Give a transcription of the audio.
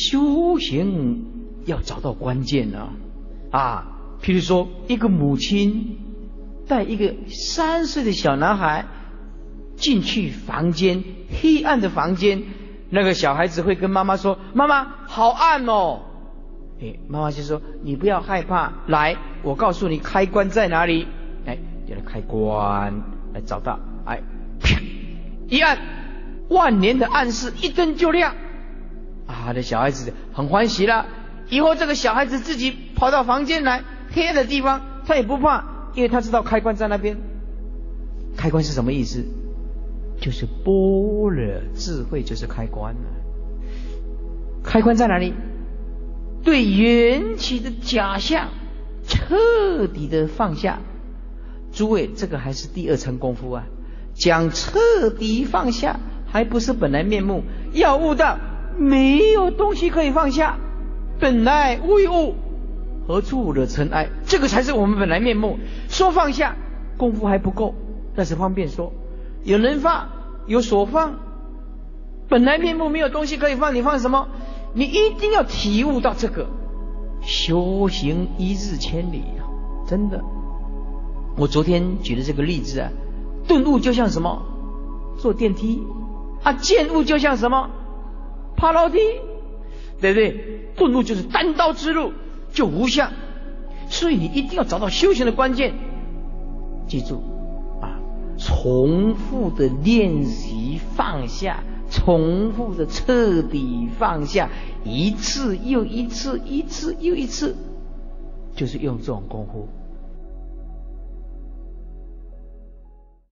修行要找到关键呢，啊，譬如说一个母亲带一个三岁的小男孩进去房间，黑暗的房间，那个小孩子会跟妈妈说：“妈妈，好暗哦。”哎，妈妈就说：“你不要害怕，来，我告诉你开关在哪里。”哎，有了开关，来找到，哎，啪，一按，万年的暗示，一灯就亮。啊，这小孩子很欢喜了。以后这个小孩子自己跑到房间来，黑暗的地方他也不怕，因为他知道开关在那边。开关是什么意思？就是般若智慧，就是开关了。开关在哪里？对缘起的假象彻底的放下，诸位，这个还是第二层功夫啊。讲彻底放下，还不是本来面目。要悟到没有东西可以放下，本来无一物，何处惹尘埃？这个才是我们本来面目。说放下，功夫还不够，但是方便说。有人放，有所放，本来面目没有东西可以放，你放什么？你一定要体悟到这个，修行一日千里啊！真的，我昨天举的这个例子啊，顿悟就像什么？坐电梯啊，见悟就像什么？爬楼梯，对不对？顿悟就是单刀之路，就无相。所以你一定要找到修行的关键，记住啊，重复的练习放下。重复的彻底放下，一次又一次，一次又一次，就是用这种功夫。